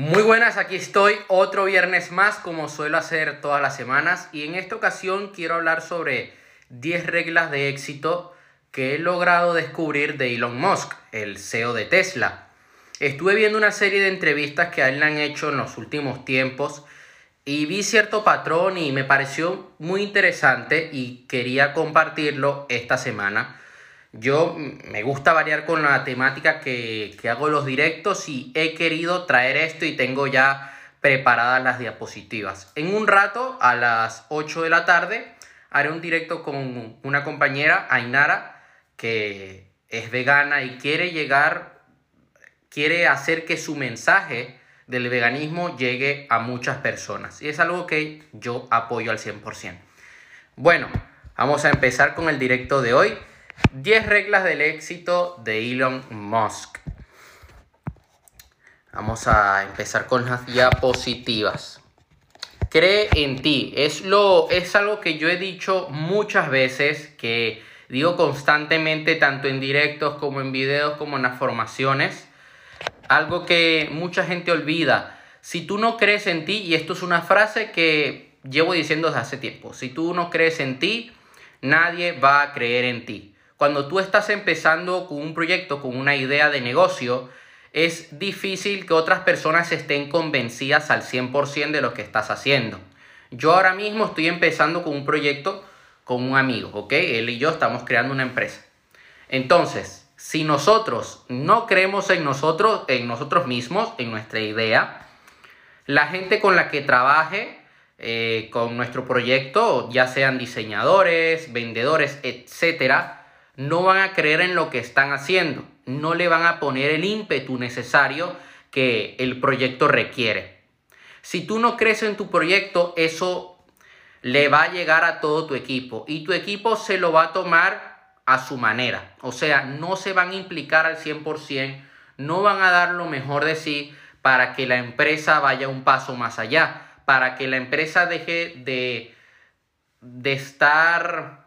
Muy buenas, aquí estoy otro viernes más como suelo hacer todas las semanas y en esta ocasión quiero hablar sobre 10 reglas de éxito que he logrado descubrir de Elon Musk, el CEO de Tesla. Estuve viendo una serie de entrevistas que a él le han hecho en los últimos tiempos y vi cierto patrón y me pareció muy interesante y quería compartirlo esta semana. Yo me gusta variar con la temática que, que hago los directos y he querido traer esto y tengo ya preparadas las diapositivas. En un rato, a las 8 de la tarde, haré un directo con una compañera, Ainara, que es vegana y quiere llegar, quiere hacer que su mensaje del veganismo llegue a muchas personas. Y es algo que yo apoyo al 100%. Bueno, vamos a empezar con el directo de hoy. 10 reglas del éxito de Elon Musk. Vamos a empezar con las diapositivas. Cree en ti. Es, lo, es algo que yo he dicho muchas veces, que digo constantemente, tanto en directos como en videos, como en las formaciones algo que mucha gente olvida. Si tú no crees en ti, y esto es una frase que llevo diciendo desde hace tiempo, si tú no crees en ti, nadie va a creer en ti. Cuando tú estás empezando con un proyecto, con una idea de negocio, es difícil que otras personas estén convencidas al 100% de lo que estás haciendo. Yo ahora mismo estoy empezando con un proyecto con un amigo, ¿ok? Él y yo estamos creando una empresa. Entonces, si nosotros no creemos en nosotros, en nosotros mismos, en nuestra idea, la gente con la que trabaje eh, con nuestro proyecto, ya sean diseñadores, vendedores, etcétera, no van a creer en lo que están haciendo, no le van a poner el ímpetu necesario que el proyecto requiere. Si tú no crees en tu proyecto, eso le va a llegar a todo tu equipo y tu equipo se lo va a tomar a su manera. O sea, no se van a implicar al 100%, no van a dar lo mejor de sí para que la empresa vaya un paso más allá, para que la empresa deje de, de estar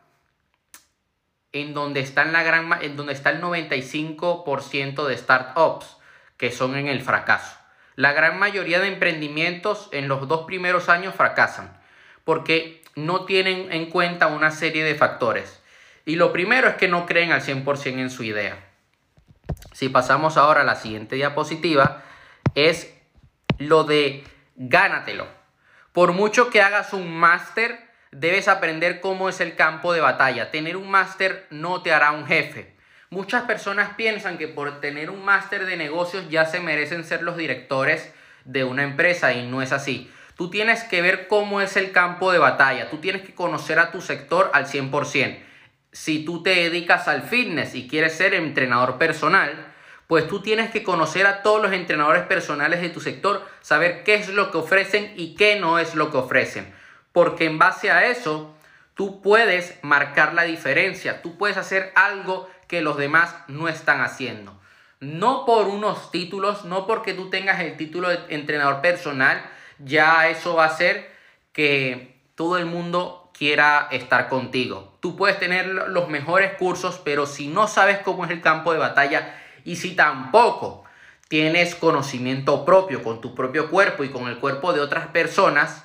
en donde, está la gran, en donde está el 95% de startups que son en el fracaso. La gran mayoría de emprendimientos en los dos primeros años fracasan porque no tienen en cuenta una serie de factores. Y lo primero es que no creen al 100% en su idea. Si pasamos ahora a la siguiente diapositiva, es lo de gánatelo. Por mucho que hagas un máster, debes aprender cómo es el campo de batalla. Tener un máster no te hará un jefe. Muchas personas piensan que por tener un máster de negocios ya se merecen ser los directores de una empresa y no es así. Tú tienes que ver cómo es el campo de batalla, tú tienes que conocer a tu sector al 100% si tú te dedicas al fitness y quieres ser entrenador personal, pues tú tienes que conocer a todos los entrenadores personales de tu sector, saber qué es lo que ofrecen y qué no es lo que ofrecen. Porque en base a eso, tú puedes marcar la diferencia, tú puedes hacer algo que los demás no están haciendo. No por unos títulos, no porque tú tengas el título de entrenador personal, ya eso va a hacer que todo el mundo quiera estar contigo. Tú puedes tener los mejores cursos, pero si no sabes cómo es el campo de batalla y si tampoco tienes conocimiento propio con tu propio cuerpo y con el cuerpo de otras personas,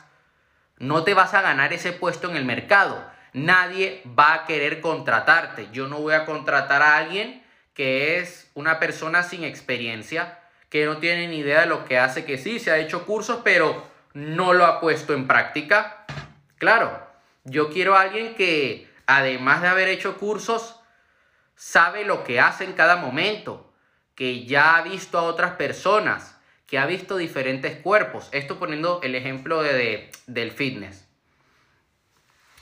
no te vas a ganar ese puesto en el mercado. Nadie va a querer contratarte. Yo no voy a contratar a alguien que es una persona sin experiencia, que no tiene ni idea de lo que hace, que sí, se ha hecho cursos, pero no lo ha puesto en práctica. Claro, yo quiero a alguien que, además de haber hecho cursos, sabe lo que hace en cada momento, que ya ha visto a otras personas, que ha visto diferentes cuerpos. Esto poniendo el ejemplo de, del fitness.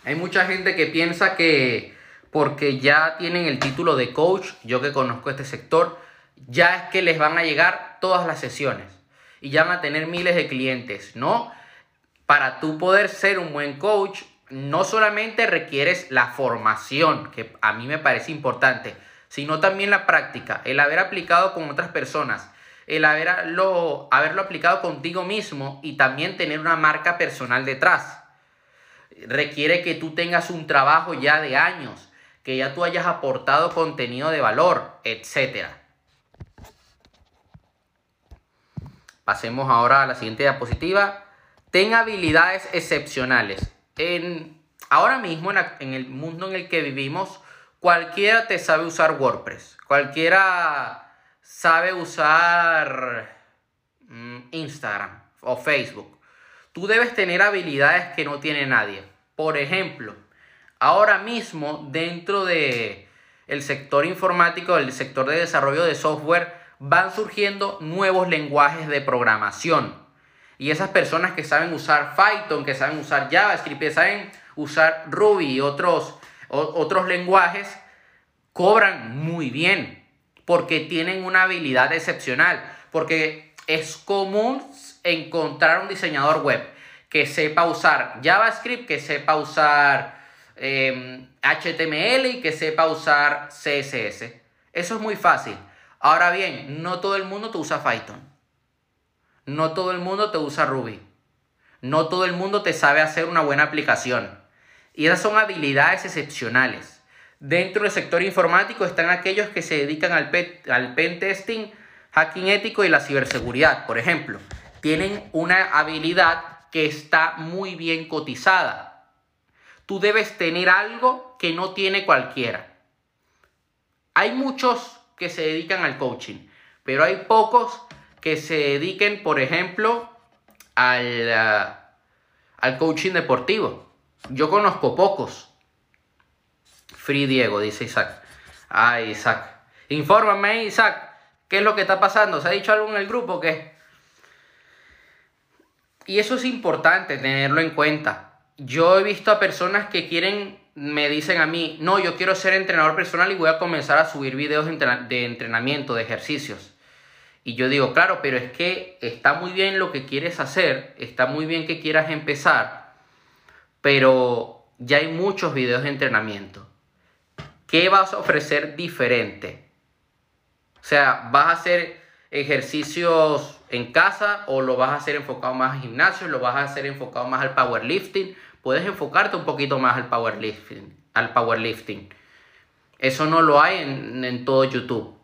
Hay mucha gente que piensa que porque ya tienen el título de coach, yo que conozco este sector, ya es que les van a llegar todas las sesiones y ya van a tener miles de clientes. No, para tú poder ser un buen coach, no solamente requieres la formación, que a mí me parece importante, sino también la práctica, el haber aplicado con otras personas, el haberlo, haberlo aplicado contigo mismo y también tener una marca personal detrás. Requiere que tú tengas un trabajo ya de años, que ya tú hayas aportado contenido de valor, etc. Pasemos ahora a la siguiente diapositiva. Ten habilidades excepcionales. En, ahora mismo, en, el mundo en el que vivimos, cualquiera te sabe usar WordPress. Cualquiera sabe usar mm, Instagram o Facebook. Tú debes tener habilidades que no tiene nadie. Por ejemplo, ahora mismo dentro de el sector informático, el sector de desarrollo de software, van surgiendo nuevos lenguajes de programación. Y esas personas que saben usar Python, que saben usar JavaScript, que saben usar Ruby y otros, otros lenguajes, cobran muy bien porque tienen una habilidad excepcional. Porque es común encontrar un diseñador web que sepa usar JavaScript, que sepa usar HTML em, y que sepa usar CSS. Eso es muy fácil. Ahora bien, no todo el mundo te usa Python. No todo el mundo te usa Ruby. No todo el mundo te sabe hacer una buena aplicación. Y esas son habilidades excepcionales. Dentro del sector informático están aquellos que se dedican al, al pen testing, hacking ético y la ciberseguridad, por ejemplo. Tienen una habilidad que está muy bien cotizada. Tú debes tener algo que no tiene cualquiera. Hay muchos que se dedican al coaching, pero hay pocos que se dediquen, por ejemplo, al, ah, al coaching deportivo. Yo conozco pocos. Free Diego, dice Isaac. Ah, Isaac. Infórmame, Isaac. ¿Qué es lo que está pasando? ¿Se ha dicho algo en el grupo que Y eso es importante tenerlo en cuenta. Yo he visto a personas que quieren me dicen a mí, no, yo quiero ser entrenador personal y voy a comenzar a subir videos de entrenamiento, de ejercicios. Y yo digo, claro, pero es que está muy bien lo que quieres hacer, está muy bien que quieras empezar, pero ya hay muchos videos de entrenamiento. ¿Qué vas a ofrecer diferente? O sea, ¿vas a hacer ejercicios en casa o lo vas a hacer enfocado más al gimnasio, lo vas a hacer enfocado más al powerlifting? puedes enfocarte un poquito más al powerlifting. Al powerlifting. Eso no lo hay en, todo YouTube.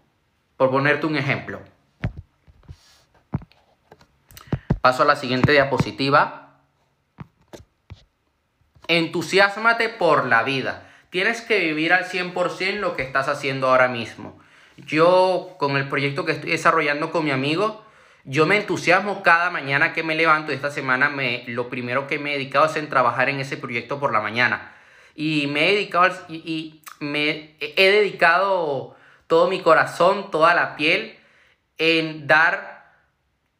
Por ponerte un ejemplo. Paso a la siguiente diapositiva. Entusiasmate por la vida. Tienes que vivir al 100% lo que estás haciendo ahora mismo. Yo, con el proyecto que estoy desarrollando con mi amigo, yo me entusiasmo cada mañana que me levanto y esta semana me, lo primero que me he dedicado es en trabajar en ese proyecto por la mañana. Y me he dedicado y, me he dedicado todo mi corazón, toda la piel en dar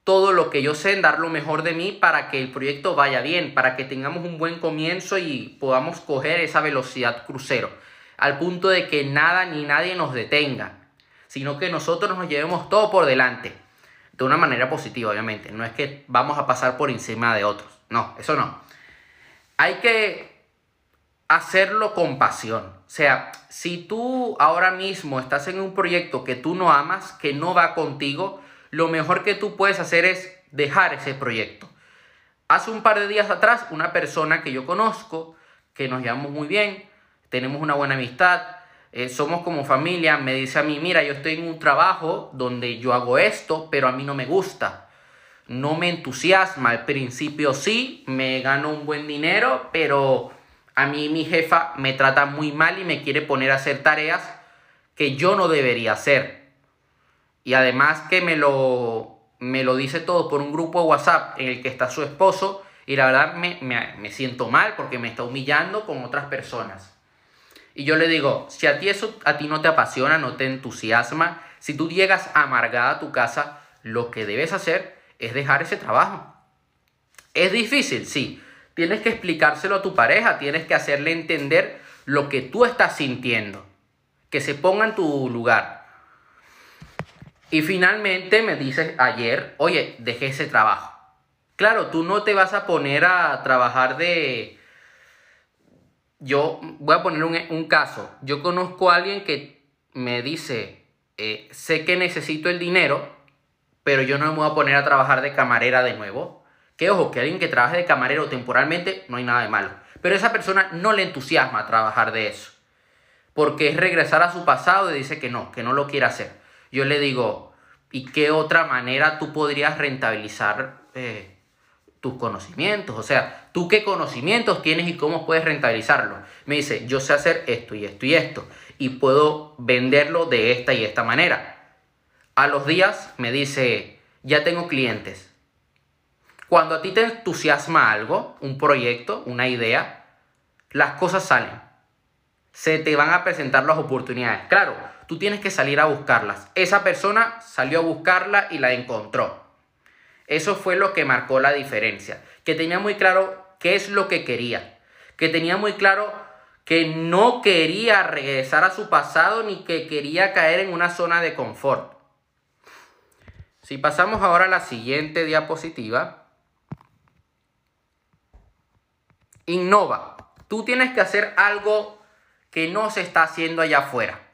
todo lo que yo sé, en dar lo mejor de mí para que el proyecto vaya bien, para que tengamos un buen comienzo y podamos coger esa velocidad crucero, al punto de que nada ni nadie nos detenga, sino que nosotros nos llevemos todo por delante de una manera positiva, obviamente. No es que vamos a pasar por encima de otros. No, eso no. Hay que hacerlo con pasión. O sea, si tú ahora mismo estás en un proyecto que tú no amas, que no va contigo, lo mejor que tú puedes hacer es dejar ese proyecto. Hace un par de días atrás, una persona que yo conozco, que nos llevamos muy bien, tenemos una buena amistad, eh, somos como familia, me dice a mí, mira, yo estoy en un trabajo donde yo hago esto, pero a mí no me gusta. No me entusiasma. Al principio sí, me gano un buen dinero, pero a mí mi jefa me trata muy mal y me quiere poner a hacer tareas que yo no debería hacer. Y además que me lo, me lo dice todo por un grupo de WhatsApp en el que está su esposo y la verdad me, me siento mal porque me está humillando con otras personas. Y yo le digo, si a ti eso a ti no te apasiona, no te entusiasma, si tú llegas amargada a tu casa, lo que debes hacer es dejar ese trabajo. ¿Es difícil? Sí. Tienes que explicárselo a tu pareja, tienes que hacerle entender lo que tú estás sintiendo, que se ponga en tu lugar. Y finalmente me dices ayer, oye, dejé ese trabajo. Claro, tú no te vas a poner a trabajar de, yo voy a poner un, caso. Yo conozco a alguien que me dice, eh, sé que necesito el dinero, pero yo no me voy a poner a trabajar de camarera de nuevo. Que ojo, que alguien que trabaje de camarero temporalmente no hay nada de malo. Pero esa persona no le entusiasma trabajar de eso. Porque es regresar a su pasado y dice que no, que no lo quiere hacer. Yo le digo, y qué otra manera tú podrías rentabilizar eh, tus conocimientos. O sea, tú qué conocimientos tienes y cómo puedes rentabilizarlo. Me dice, yo sé hacer esto y esto y esto y puedo venderlo de esta y esta manera. A los días me dice, ya tengo clientes. Cuando a ti te entusiasma algo, un proyecto, una idea, las cosas salen. Se te van a presentar las oportunidades. Claro, tú tienes que salir a buscarlas. Esa persona salió a buscarla y la encontró. Eso fue lo que marcó la diferencia. Que tenía muy claro qué es lo que quería. Que tenía muy claro que no quería regresar a su pasado ni que quería caer en una zona de confort. Si pasamos ahora a la siguiente diapositiva. Innova. Tú tienes que hacer algo que no se está haciendo allá afuera.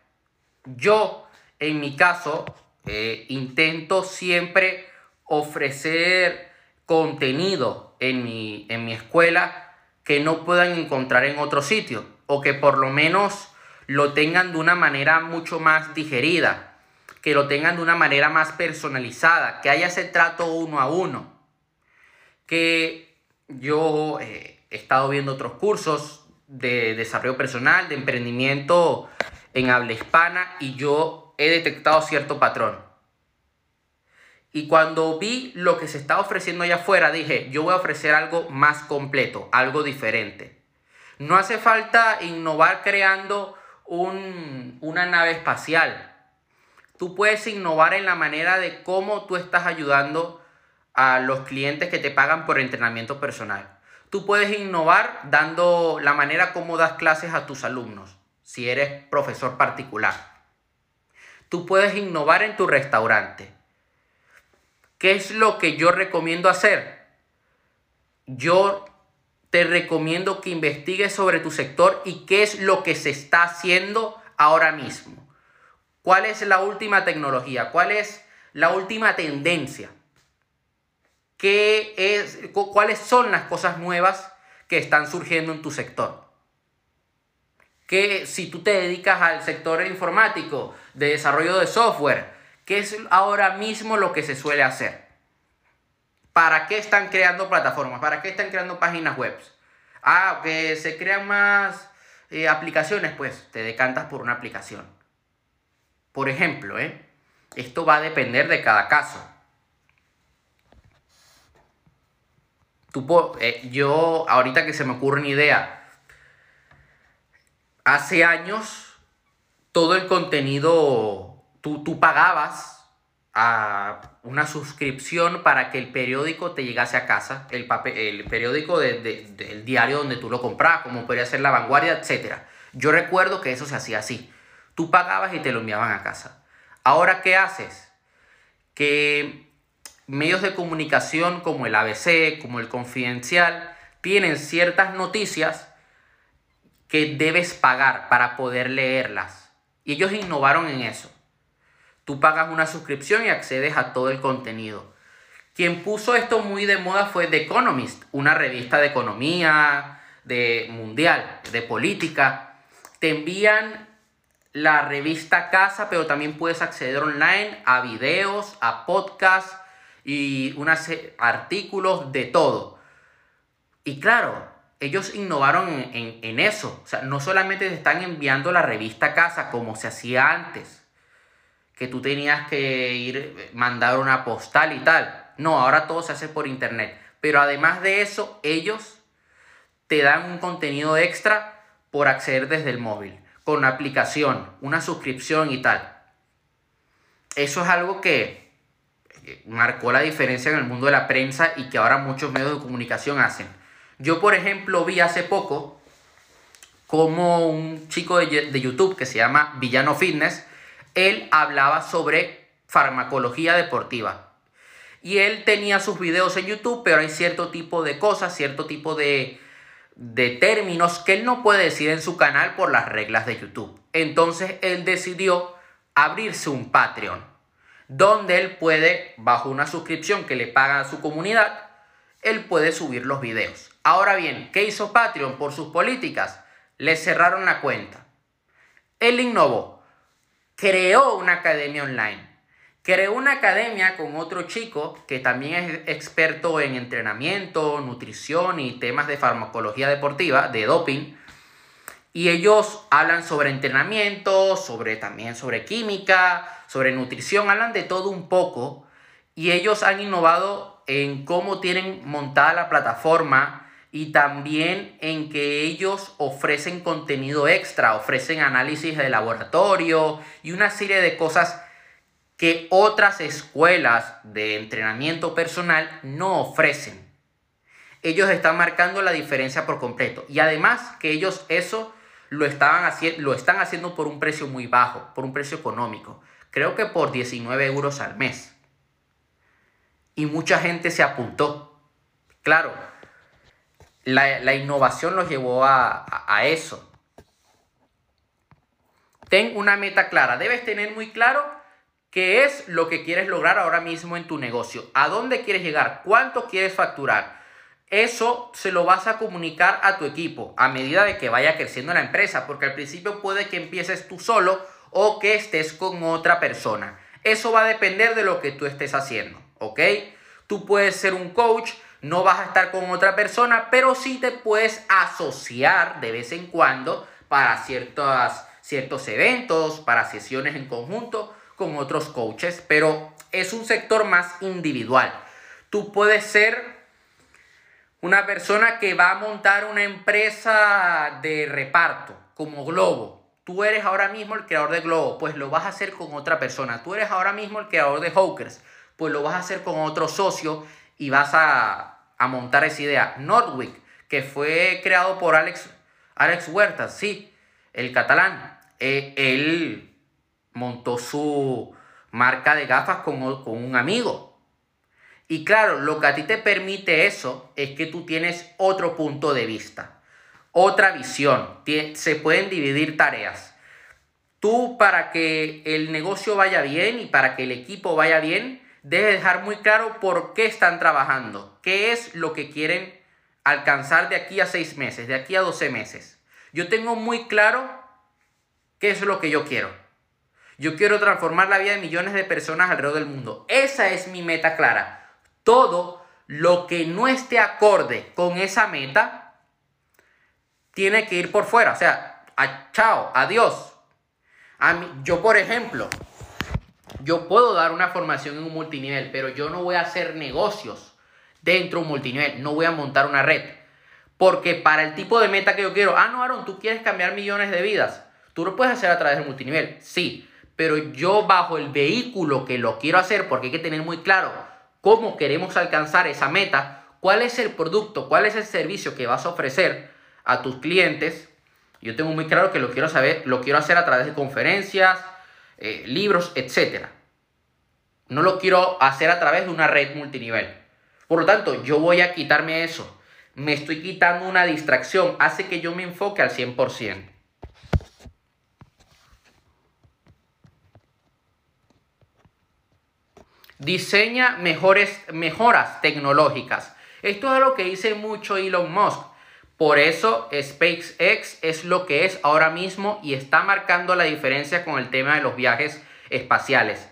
Yo, en mi caso, eh, intento siempre ofrecer contenido en mi, en mi escuela que no puedan encontrar en otro sitio o que por lo menos lo tengan de una manera mucho más digerida, que lo tengan de una manera más personalizada, que haya ese trato uno a uno. Que yo eh, he estado viendo otros cursos de desarrollo personal, de emprendimiento en habla hispana y yo he detectado cierto patrón. Y cuando vi lo que se está ofreciendo allá afuera, dije, yo voy a ofrecer algo más completo, algo diferente. No hace falta innovar creando una nave espacial. Tú puedes innovar en la manera de cómo tú estás ayudando a los clientes que te pagan por entrenamiento personal. Tú puedes innovar dando la manera como das clases a tus alumnos, si eres profesor particular. Tú puedes innovar en tu restaurante. ¿Qué es lo que yo recomiendo hacer? Yo te recomiendo que investigues sobre tu sector y qué es lo que se está haciendo ahora mismo. ¿Cuál es la última tecnología? ¿Cuál es la última tendencia? ¿Qué es, ¿Cuáles son las cosas nuevas que están surgiendo en tu sector? Que si tú te dedicas al sector informático, de desarrollo de software, ¿qué es ahora mismo lo que se suele hacer? ¿Para qué están creando plataformas? ¿Para qué están creando páginas web? Ah, que se crean más eh, aplicaciones, pues te decantas por una aplicación. Por ejemplo, ¿eh? esto va a depender de cada caso. Tú, eh, yo, ahorita que se me ocurre una idea, hace años todo el contenido, tú, tú pagabas a una suscripción para que el periódico te llegase a casa, el, papel, el periódico del diario donde tú lo comprabas, como podría ser La Vanguardia, etc. Yo recuerdo que eso se hacía así. Tú pagabas y te lo enviaban a casa. Ahora, ¿qué haces? Que medios de comunicación como el ABC, como el Confidencial, tienen ciertas noticias que debes pagar para poder leerlas. Y ellos innovaron en eso. Tú pagas una suscripción y accedes a todo el contenido. Quien puso esto muy de moda fue The Economist, una revista de economía, de mundial, de política. Te envían la revista casa, pero también puedes acceder online a videos, a podcasts y unos artículos de todo. Y claro, ellos innovaron en, en, eso. O sea, no solamente te están enviando la revista casa como se hacía antes, que tú tenías que ir, mandar una postal y tal. No, ahora todo se hace por internet. Pero además de eso, ellos te dan un contenido extra por acceder desde el móvil, con una aplicación, una suscripción y tal. Eso es algo que marcó la diferencia en el mundo de la prensa y que ahora muchos medios de comunicación hacen. Yo, por ejemplo, vi hace poco como un chico de, YouTube que se llama Villano Fitness, él hablaba sobre farmacología deportiva. Y él tenía sus videos en YouTube, pero hay cierto tipo de cosas, cierto tipo de, de términos que él no puede decir en su canal por las reglas de YouTube. Entonces él decidió abrirse un Patreon, donde él puede, bajo una suscripción que le paga a su comunidad, él puede subir los videos. Ahora bien, ¿qué hizo Patreon por sus políticas? Le cerraron la cuenta. Él innovó creó una academia online, Creó una academia con otro chico que también es experto en entrenamiento, nutrición y temas de farmacología deportiva, de doping. Y ellos hablan sobre entrenamiento, sobre también sobre química, sobre nutrición, hablan de todo un poco. Y ellos han innovado en cómo tienen montada la plataforma y también en que ellos ofrecen contenido extra, ofrecen análisis de laboratorio y una serie de cosas que otras escuelas de entrenamiento personal no ofrecen. Ellos están marcando la diferencia por completo y además que ellos eso lo, estaban lo están haciendo por un precio muy bajo, por un precio económico. Creo que por 19 euros al mes. Y mucha gente se apuntó. Claro, la, innovación los llevó a, a eso. Ten una meta clara. Debes tener muy claro qué es lo que quieres lograr ahora mismo en tu negocio. ¿A dónde quieres llegar? ¿Cuánto quieres facturar? Eso se lo vas a comunicar a tu equipo a medida de que vaya creciendo la empresa, porque al principio puede que empieces tú solo o que estés con otra persona. Eso va a depender de lo que tú estés haciendo, ¿ok? Tú puedes ser un coach no vas a estar con otra persona, pero sí te puedes asociar de vez en cuando para ciertos eventos, para sesiones en conjunto con otros coaches, pero es un sector más individual. Tú puedes ser una persona que va a montar una empresa de reparto, como Globo. Tú eres ahora mismo el creador de Globo, pues lo vas a hacer con otra persona. Tú eres ahora mismo el creador de Hawkers, pues lo vas a hacer con otro socio y vas a, montar esa idea. Nordwick, que fue creado por Alex, Alex Huerta, sí, el catalán. Eh, él montó su marca de gafas con, con un amigo. Y claro, lo que a ti te permite eso es que tú tienes otro punto de vista, otra visión. Se pueden dividir tareas. Tú para que el negocio vaya bien y para que el equipo vaya bien, debe dejar muy claro por qué están trabajando, qué es lo que quieren alcanzar de aquí a seis meses, de aquí a 12 meses. Yo tengo muy claro qué es lo que yo quiero. Yo quiero transformar la vida de millones de personas alrededor del mundo. Esa es mi meta clara. Todo lo que no esté acorde con esa meta tiene que ir por fuera. O sea, chao, adiós. A mí, yo, por ejemplo, yo puedo dar una formación en un multinivel, pero yo no voy a hacer negocios dentro de un multinivel, no voy a montar una red. Porque para el tipo de meta que yo quiero, ah, no, Aaron, tú quieres cambiar millones de vidas. Tú lo puedes hacer a través del multinivel, sí, pero yo bajo el vehículo que lo quiero hacer, porque hay que tener muy claro cómo queremos alcanzar esa meta, cuál es el producto, cuál es el servicio que vas a ofrecer a tus clientes. Yo tengo muy claro que lo quiero saber, lo quiero hacer a través de conferencias, eh, libros, etc. No lo quiero hacer a través de una red multinivel. Por lo tanto, yo voy a quitarme eso. Me estoy quitando una distracción. Hace que yo me enfoque al 100%. Diseña mejores, mejoras tecnológicas. Esto es lo que dice mucho Elon Musk. Por eso SpaceX es lo que es ahora mismo y está marcando la diferencia con el tema de los viajes espaciales.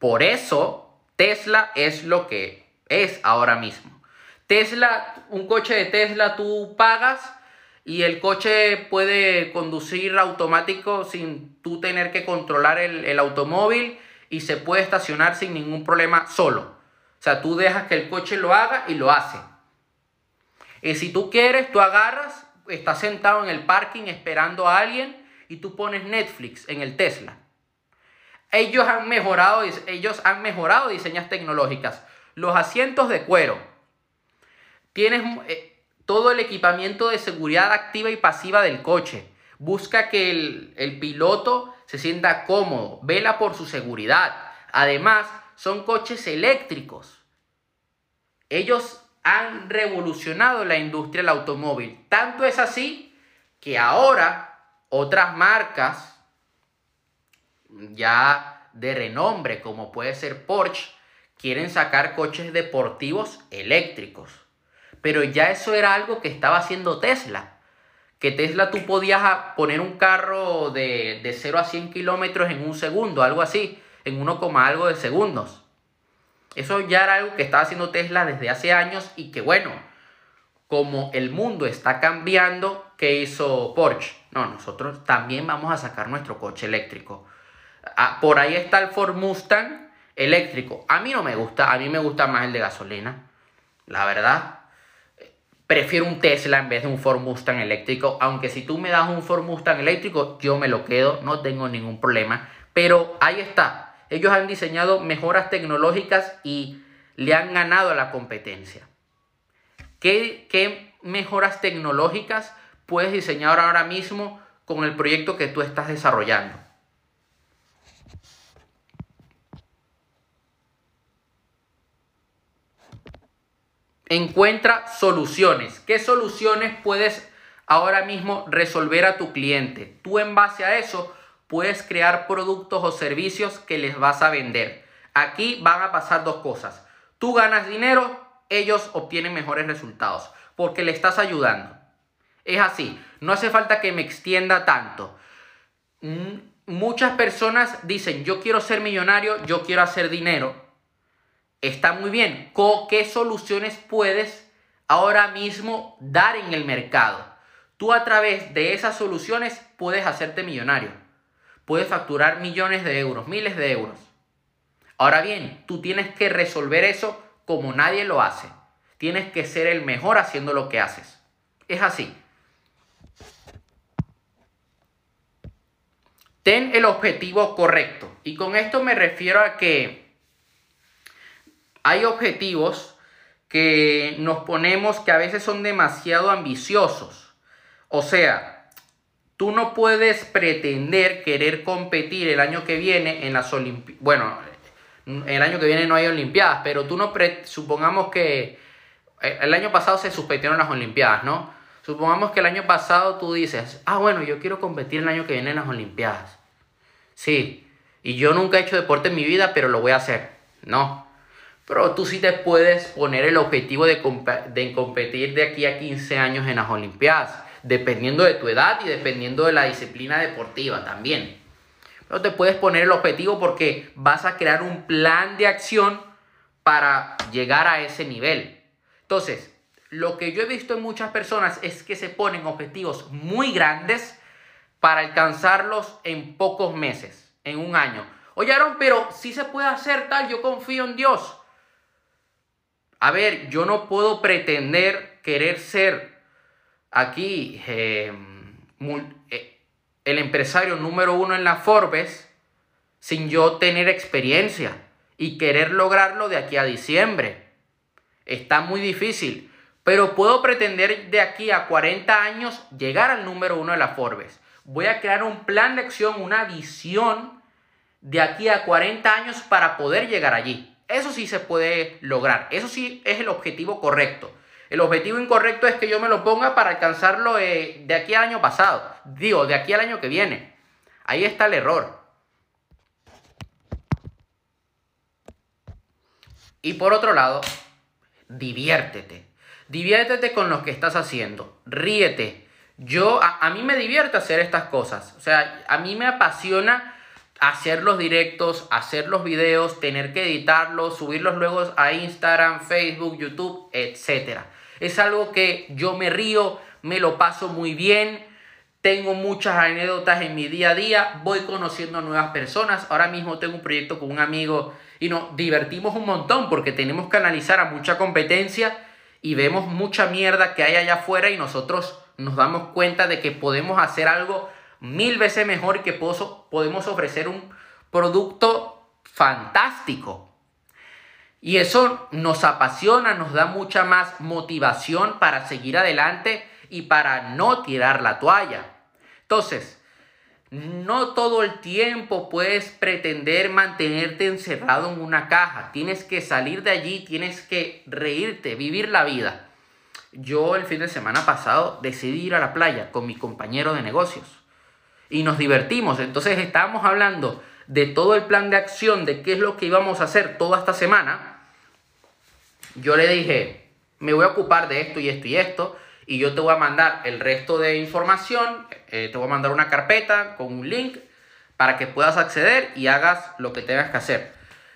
Por eso Tesla es lo que es ahora mismo. Tesla, un coche de Tesla tú pagas y el coche puede conducir automático sin tú tener que controlar el, el automóvil y se puede estacionar sin ningún problema solo. O sea, tú dejas que el coche lo haga y lo hace. Y si tú quieres, tú agarras, estás sentado en el parking esperando a alguien y tú pones Netflix en el Tesla. Ellos han mejorado, ellos han mejorado diseños tecnológicas. Los asientos de cuero. Tienes eh, todo el equipamiento de seguridad activa y pasiva del coche. Busca que el, el piloto se sienta cómodo. Vela por su seguridad. Además, son coches eléctricos. Ellos han revolucionado la industria del automóvil. Tanto es así que ahora otras marcas ya de renombre, como puede ser Porsche, quieren sacar coches deportivos eléctricos. Pero ya eso era algo que estaba haciendo Tesla. Que Tesla tú podías poner un carro de, de 0 a 100 kilómetros en un segundo, algo así. en uno coma algo de segundos. Eso ya era algo que estaba haciendo Tesla desde hace años y que bueno, como el mundo está cambiando, ¿qué hizo Porsche? No, nosotros también vamos a sacar nuestro coche eléctrico. Ah, por ahí está el Ford Mustang eléctrico. A mí no me gusta, a mí me gusta más el de gasolina. La verdad, prefiero un Tesla en vez de un Ford Mustang eléctrico. Aunque si tú me das un Ford Mustang eléctrico, yo me lo quedo, no tengo ningún problema. Pero ahí está. Ellos han diseñado mejoras tecnológicas y le han ganado a la competencia. ¿Qué, qué mejoras tecnológicas puedes diseñar ahora mismo con el proyecto que tú estás desarrollando? Encuentra soluciones. ¿Qué soluciones puedes ahora mismo resolver a tu cliente? Tú en base a eso puedes crear productos o servicios que les vas a vender. Aquí van a pasar dos cosas. Tú ganas dinero, ellos obtienen mejores resultados porque le estás ayudando. Es así, no hace falta que me extienda tanto. Mm, muchas personas dicen, yo quiero ser millonario, yo quiero hacer dinero está muy bien. ¿Qué soluciones puedes ahora mismo dar en el mercado? Tú a través de esas soluciones puedes hacerte millonario. Puedes facturar millones de euros, miles de euros. Ahora bien, tú tienes que resolver eso como nadie lo hace. Tienes que ser el mejor haciendo lo que haces. Es así. Ten el objetivo correcto. Y con esto me refiero a que hay objetivos que nos ponemos que a veces son demasiado ambiciosos. O sea, tú no puedes pretender querer competir el año que viene en las Olimpiadas. Bueno, el año que viene no hay Olimpiadas, pero tú no supongamos que eh, el año pasado se suspendieron las Olimpiadas, ¿no? Supongamos que el año pasado tú dices, ah, bueno, yo quiero competir el año que viene en las Olimpiadas. Sí, y yo nunca he hecho deporte en mi vida, pero lo voy a hacer. No, pero tú sí te puedes poner el objetivo de, de competir de aquí a 15 años en las Olimpiadas, dependiendo de tu edad y dependiendo de la disciplina deportiva también. Pero te puedes poner el objetivo porque vas a crear un plan de acción para llegar a ese nivel. Entonces, lo que yo he visto en muchas personas es que se ponen objetivos muy grandes para alcanzarlos en pocos meses, en un año. Oye, pero si se puede hacer tal, yo confío en Dios. A ver, yo no puedo pretender querer ser aquí em, eh, el empresario número uno en la Forbes sin yo tener experiencia y querer lograrlo de aquí a diciembre. Está muy difícil, pero puedo pretender de aquí a 40 años llegar al número uno de la Forbes. Voy a crear un plan de acción, una visión de aquí a 40 años para poder llegar allí. Eso sí se puede lograr. Eso sí es el objetivo correcto. El objetivo incorrecto es que yo me lo ponga para alcanzarlo eh, de aquí al año pasado. Digo, de aquí al año que viene. Ahí está el error. Y por otro lado, diviértete. Diviértete con lo que estás haciendo. Ríete. Yo, a, a mí me divierte hacer estas cosas. O sea, a mí me apasiona hacer los directos, hacer los videos, tener que editarlos, subirlos luego a Instagram, Facebook, YouTube, etc. Es algo que yo me río, me lo paso muy bien, tengo muchas anécdotas en mi día a día, voy conociendo nuevas personas. Ahora mismo tengo un proyecto con un amigo y nos divertimos un montón porque tenemos que analizar a mucha competencia y vemos mucha mierda que hay allá afuera y nosotros nos damos cuenta de que podemos hacer algo mil veces mejor y que podemos ofrecer un producto fantástico. Y eso nos apasiona, nos da mucha más motivación para seguir adelante y para no tirar la toalla. Entonces, no todo el tiempo puedes pretender mantenerte encerrado en una caja. Tienes que salir de allí, tienes que reírte, vivir la vida. Yo el fin de semana pasado decidí ir a la playa con mi compañero de negocios y nos divertimos. Entonces estábamos hablando de todo el plan de acción, de qué es lo que íbamos a hacer toda esta semana. Yo le dije, me voy a ocupar de esto y esto y esto, y yo te voy a mandar el resto de información, eh, te voy a mandar una carpeta con un link para que puedas acceder y hagas lo que tengas que hacer.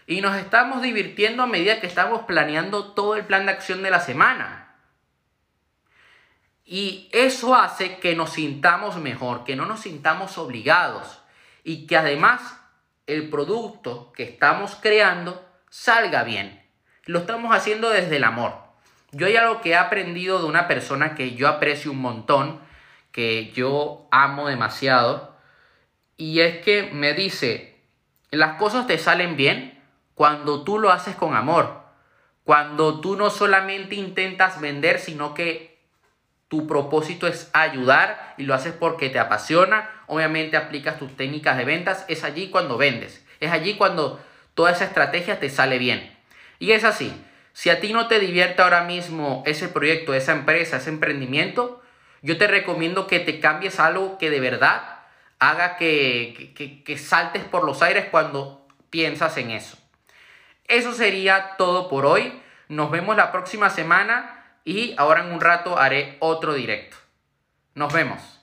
Y nos estamos divirtiendo a medida que estamos planeando todo el plan de acción de la semana. Y eso hace que nos sintamos mejor, que no nos sintamos obligados y que además el producto que estamos creando salga bien. Lo estamos haciendo desde el amor. Yo hay algo que he aprendido de una persona que yo aprecio un montón, que yo amo demasiado, y es que me dice, las cosas te salen bien cuando tú lo haces con amor, cuando tú no solamente intentas vender, sino que tu propósito es ayudar y lo haces porque te apasiona, obviamente aplicas tus técnicas de ventas, es allí cuando vendes, es allí cuando toda esa estrategia te sale bien. Y es así, si a ti no te divierte ahora mismo ese proyecto, esa empresa, ese emprendimiento, yo te recomiendo que te cambies algo que de verdad haga que, que, que saltes por los aires cuando piensas en eso. Eso sería todo por hoy. Nos vemos la próxima semana y ahora en un rato haré otro directo. Nos vemos.